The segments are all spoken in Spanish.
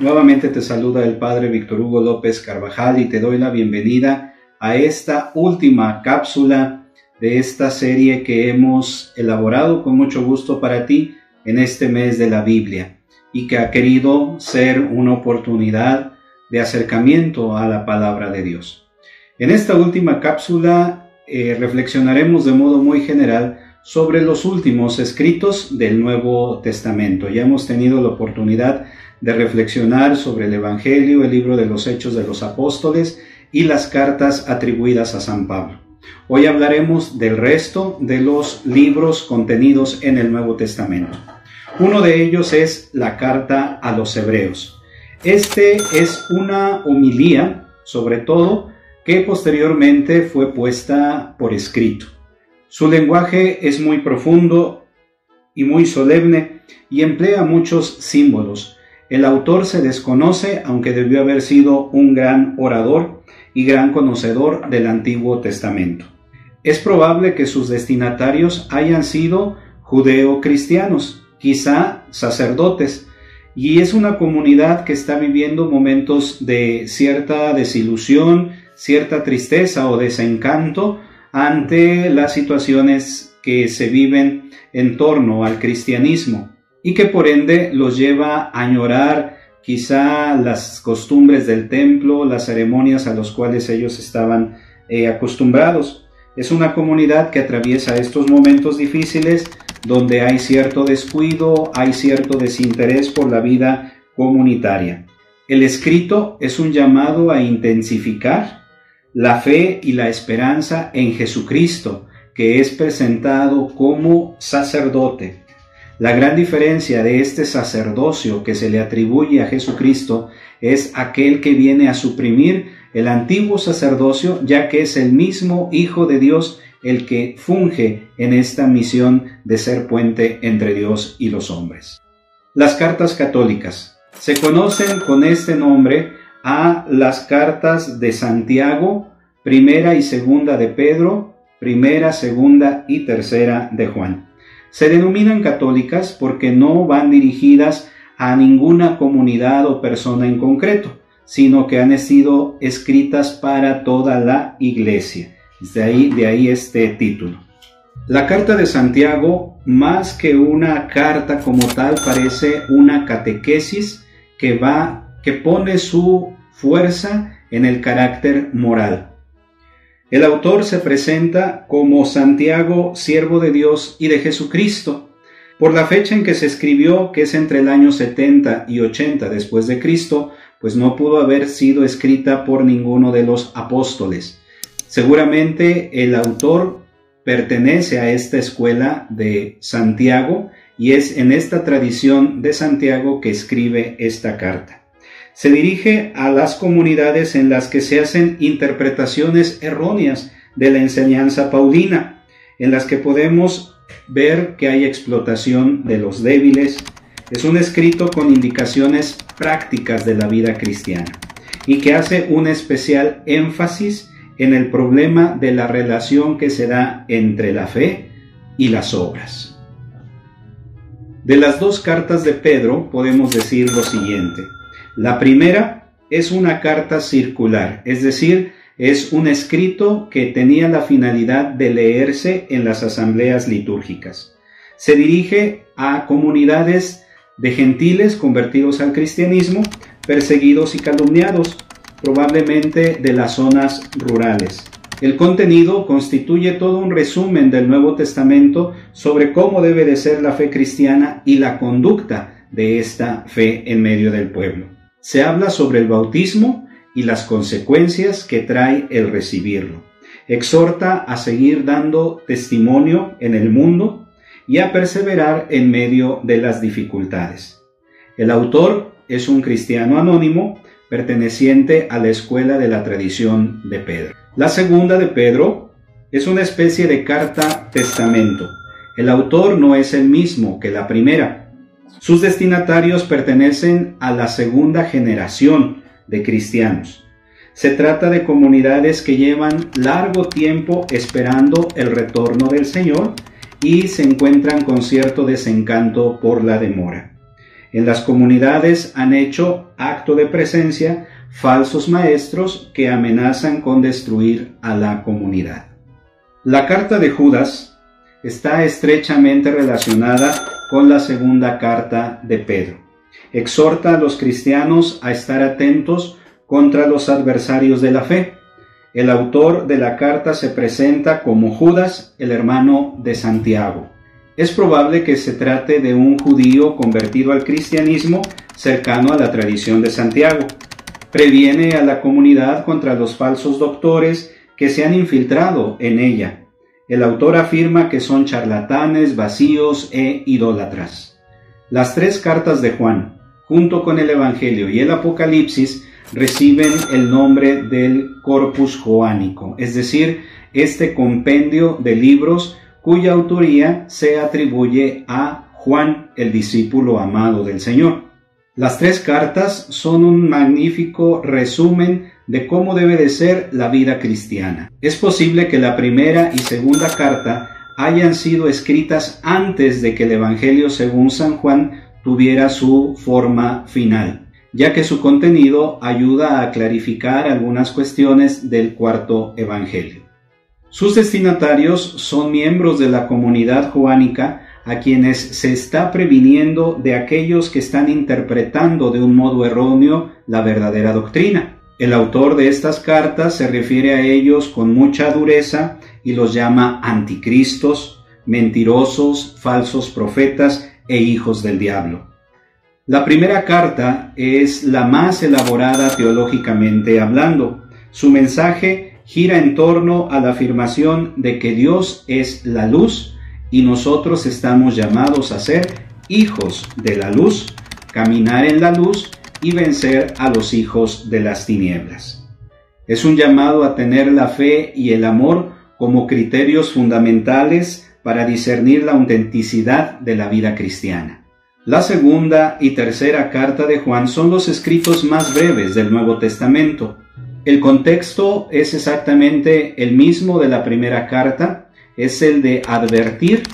Nuevamente te saluda el Padre Víctor Hugo López Carvajal y te doy la bienvenida a esta última cápsula de esta serie que hemos elaborado con mucho gusto para ti en este mes de la Biblia y que ha querido ser una oportunidad de acercamiento a la palabra de Dios. En esta última cápsula eh, reflexionaremos de modo muy general sobre los últimos escritos del Nuevo Testamento. Ya hemos tenido la oportunidad de reflexionar sobre el Evangelio, el libro de los Hechos de los Apóstoles y las cartas atribuidas a San Pablo. Hoy hablaremos del resto de los libros contenidos en el Nuevo Testamento. Uno de ellos es la carta a los Hebreos. Este es una homilía, sobre todo, que posteriormente fue puesta por escrito. Su lenguaje es muy profundo y muy solemne y emplea muchos símbolos. El autor se desconoce, aunque debió haber sido un gran orador y gran conocedor del Antiguo Testamento. Es probable que sus destinatarios hayan sido judeo-cristianos, quizá sacerdotes, y es una comunidad que está viviendo momentos de cierta desilusión, cierta tristeza o desencanto ante las situaciones que se viven en torno al cristianismo y que por ende los lleva a añorar quizá las costumbres del templo, las ceremonias a las cuales ellos estaban eh, acostumbrados. Es una comunidad que atraviesa estos momentos difíciles donde hay cierto descuido, hay cierto desinterés por la vida comunitaria. El escrito es un llamado a intensificar la fe y la esperanza en Jesucristo, que es presentado como sacerdote. La gran diferencia de este sacerdocio que se le atribuye a Jesucristo es aquel que viene a suprimir el antiguo sacerdocio, ya que es el mismo Hijo de Dios el que funge en esta misión de ser puente entre Dios y los hombres. Las cartas católicas se conocen con este nombre a las cartas de Santiago, primera y segunda de Pedro, primera, segunda y tercera de Juan. Se denominan católicas porque no van dirigidas a ninguna comunidad o persona en concreto, sino que han sido escritas para toda la iglesia. De ahí, de ahí este título. La carta de Santiago, más que una carta como tal, parece una catequesis que va que pone su fuerza en el carácter moral. El autor se presenta como Santiago, siervo de Dios y de Jesucristo. Por la fecha en que se escribió, que es entre el año 70 y 80 después de Cristo, pues no pudo haber sido escrita por ninguno de los apóstoles. Seguramente el autor pertenece a esta escuela de Santiago y es en esta tradición de Santiago que escribe esta carta se dirige a las comunidades en las que se hacen interpretaciones erróneas de la enseñanza paulina, en las que podemos ver que hay explotación de los débiles. Es un escrito con indicaciones prácticas de la vida cristiana y que hace un especial énfasis en el problema de la relación que se da entre la fe y las obras. De las dos cartas de Pedro podemos decir lo siguiente. La primera es una carta circular, es decir, es un escrito que tenía la finalidad de leerse en las asambleas litúrgicas. Se dirige a comunidades de gentiles convertidos al cristianismo, perseguidos y calumniados, probablemente de las zonas rurales. El contenido constituye todo un resumen del Nuevo Testamento sobre cómo debe de ser la fe cristiana y la conducta de esta fe en medio del pueblo se habla sobre el bautismo y las consecuencias que trae el recibirlo. Exhorta a seguir dando testimonio en el mundo y a perseverar en medio de las dificultades. El autor es un cristiano anónimo perteneciente a la escuela de la tradición de Pedro. La segunda de Pedro es una especie de carta testamento. El autor no es el mismo que la primera, sus destinatarios pertenecen a la segunda generación de cristianos. Se trata de comunidades que llevan largo tiempo esperando el retorno del Señor y se encuentran con cierto desencanto por la demora. En las comunidades han hecho acto de presencia falsos maestros que amenazan con destruir a la comunidad. La carta de Judas está estrechamente relacionada con la segunda carta de Pedro. Exhorta a los cristianos a estar atentos contra los adversarios de la fe. El autor de la carta se presenta como Judas, el hermano de Santiago. Es probable que se trate de un judío convertido al cristianismo cercano a la tradición de Santiago. Previene a la comunidad contra los falsos doctores que se han infiltrado en ella. El autor afirma que son charlatanes, vacíos e idólatras. Las tres cartas de Juan, junto con el Evangelio y el Apocalipsis, reciben el nombre del Corpus Joánico, es decir, este compendio de libros cuya autoría se atribuye a Juan, el discípulo amado del Señor. Las tres cartas son un magnífico resumen de cómo debe de ser la vida cristiana. Es posible que la primera y segunda carta hayan sido escritas antes de que el Evangelio según San Juan tuviera su forma final, ya que su contenido ayuda a clarificar algunas cuestiones del cuarto Evangelio. Sus destinatarios son miembros de la comunidad juánica a quienes se está previniendo de aquellos que están interpretando de un modo erróneo la verdadera doctrina. El autor de estas cartas se refiere a ellos con mucha dureza y los llama anticristos, mentirosos, falsos profetas e hijos del diablo. La primera carta es la más elaborada teológicamente hablando. Su mensaje gira en torno a la afirmación de que Dios es la luz y nosotros estamos llamados a ser hijos de la luz, caminar en la luz y vencer a los hijos de las tinieblas. Es un llamado a tener la fe y el amor como criterios fundamentales para discernir la autenticidad de la vida cristiana. La segunda y tercera carta de Juan son los escritos más breves del Nuevo Testamento, el contexto es exactamente el mismo de la primera carta, es el de advertir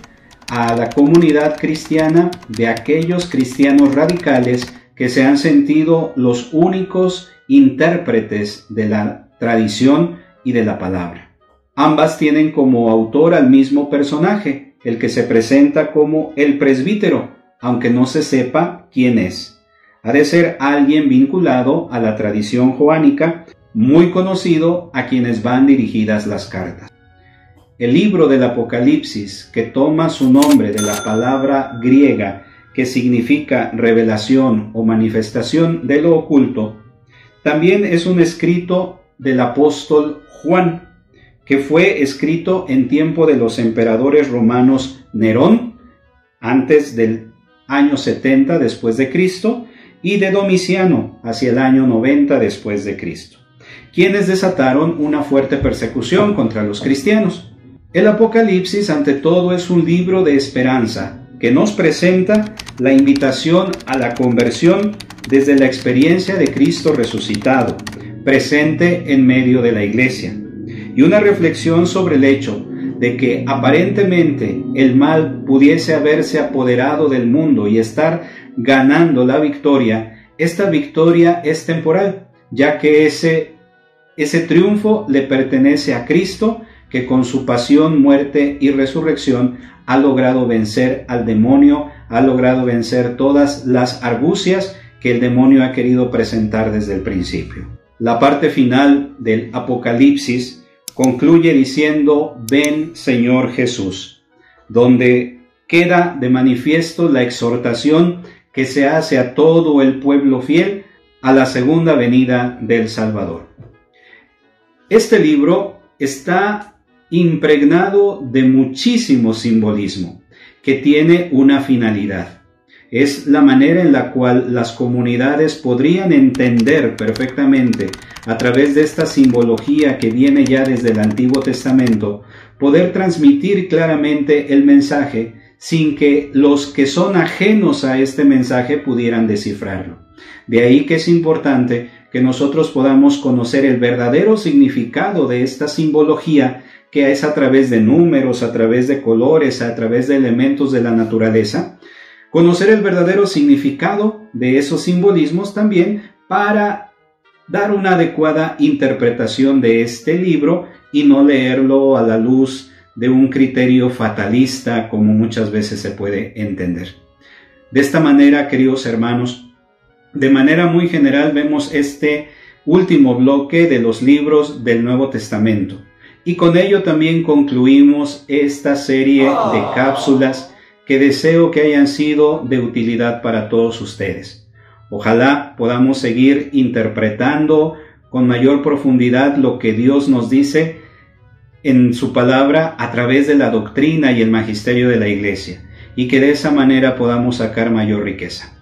a la comunidad cristiana de aquellos cristianos radicales que se han sentido los únicos intérpretes de la tradición y de la palabra. Ambas tienen como autor al mismo personaje, el que se presenta como el presbítero, aunque no se sepa quién es. Ha de ser alguien vinculado a la tradición joánica muy conocido a quienes van dirigidas las cartas. El libro del Apocalipsis, que toma su nombre de la palabra griega que significa revelación o manifestación de lo oculto, también es un escrito del apóstol Juan, que fue escrito en tiempo de los emperadores romanos Nerón, antes del año 70 después de Cristo, y de Domiciano hacia el año 90 después de Cristo quienes desataron una fuerte persecución contra los cristianos. El Apocalipsis ante todo es un libro de esperanza que nos presenta la invitación a la conversión desde la experiencia de Cristo resucitado, presente en medio de la iglesia, y una reflexión sobre el hecho de que aparentemente el mal pudiese haberse apoderado del mundo y estar ganando la victoria, esta victoria es temporal, ya que ese ese triunfo le pertenece a Cristo, que con su pasión, muerte y resurrección ha logrado vencer al demonio, ha logrado vencer todas las argucias que el demonio ha querido presentar desde el principio. La parte final del Apocalipsis concluye diciendo, ven Señor Jesús, donde queda de manifiesto la exhortación que se hace a todo el pueblo fiel a la segunda venida del Salvador. Este libro está impregnado de muchísimo simbolismo que tiene una finalidad. Es la manera en la cual las comunidades podrían entender perfectamente a través de esta simbología que viene ya desde el Antiguo Testamento, poder transmitir claramente el mensaje sin que los que son ajenos a este mensaje pudieran descifrarlo. De ahí que es importante que nosotros podamos conocer el verdadero significado de esta simbología que es a través de números, a través de colores, a través de elementos de la naturaleza, Conocer el verdadero significado de esos simbolismos también para dar una adecuada interpretación de este libro y no leerlo a la luz de un criterio fatalista como muchas veces se puede entender. De esta manera, queridos hermanos, de manera muy general vemos este último bloque de los libros del Nuevo Testamento. Y con ello también concluimos esta serie de ah. cápsulas que deseo que hayan sido de utilidad para todos ustedes. Ojalá podamos seguir interpretando con mayor profundidad lo que Dios nos dice en su palabra a través de la doctrina y el magisterio de la Iglesia, y que de esa manera podamos sacar mayor riqueza.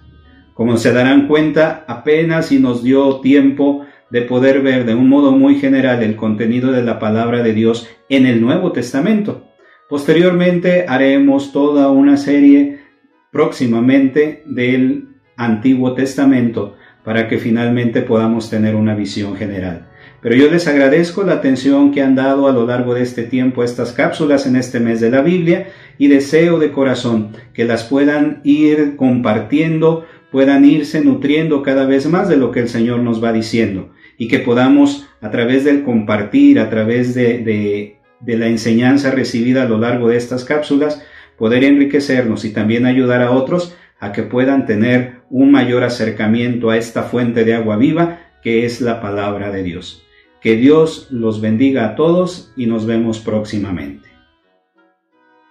Como se darán cuenta, apenas si nos dio tiempo de poder ver de un modo muy general el contenido de la palabra de Dios en el Nuevo Testamento. Posteriormente haremos toda una serie próximamente del Antiguo Testamento para que finalmente podamos tener una visión general. Pero yo les agradezco la atención que han dado a lo largo de este tiempo a estas cápsulas en este mes de la Biblia y deseo de corazón que las puedan ir compartiendo, puedan irse nutriendo cada vez más de lo que el Señor nos va diciendo y que podamos a través del compartir, a través de, de, la enseñanza recibida a lo largo de estas cápsulas, poder enriquecernos y también ayudar a otros a que puedan tener un mayor acercamiento a esta fuente de agua viva que es la palabra de Dios. Que Dios los bendiga a todos y nos vemos próximamente.